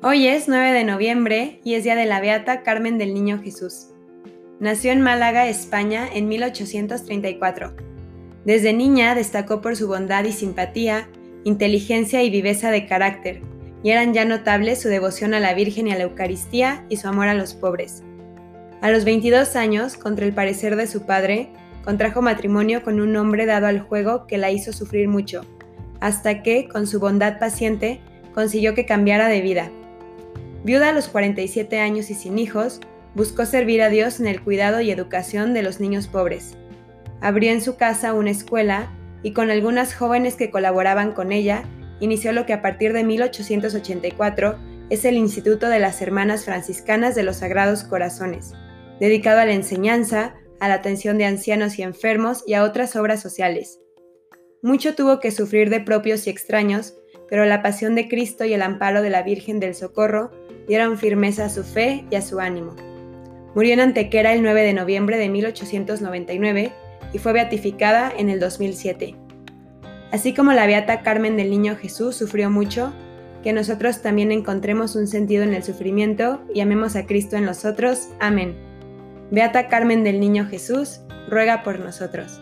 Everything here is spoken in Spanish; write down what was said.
Hoy es 9 de noviembre y es día de la Beata Carmen del Niño Jesús. Nació en Málaga, España, en 1834. Desde niña destacó por su bondad y simpatía, inteligencia y viveza de carácter, y eran ya notables su devoción a la Virgen y a la Eucaristía y su amor a los pobres. A los 22 años, contra el parecer de su padre, contrajo matrimonio con un hombre dado al juego que la hizo sufrir mucho, hasta que, con su bondad paciente, consiguió que cambiara de vida Viuda a los 47 años y sin hijos, buscó servir a Dios en el cuidado y educación de los niños pobres. Abrió en su casa una escuela y con algunas jóvenes que colaboraban con ella, inició lo que a partir de 1884 es el Instituto de las Hermanas Franciscanas de los Sagrados Corazones, dedicado a la enseñanza, a la atención de ancianos y enfermos y a otras obras sociales. Mucho tuvo que sufrir de propios y extraños, pero la pasión de Cristo y el amparo de la Virgen del Socorro dieron firmeza a su fe y a su ánimo. Murió en Antequera el 9 de noviembre de 1899 y fue beatificada en el 2007. Así como la beata Carmen del Niño Jesús sufrió mucho, que nosotros también encontremos un sentido en el sufrimiento y amemos a Cristo en nosotros. Amén. Beata Carmen del Niño Jesús, ruega por nosotros.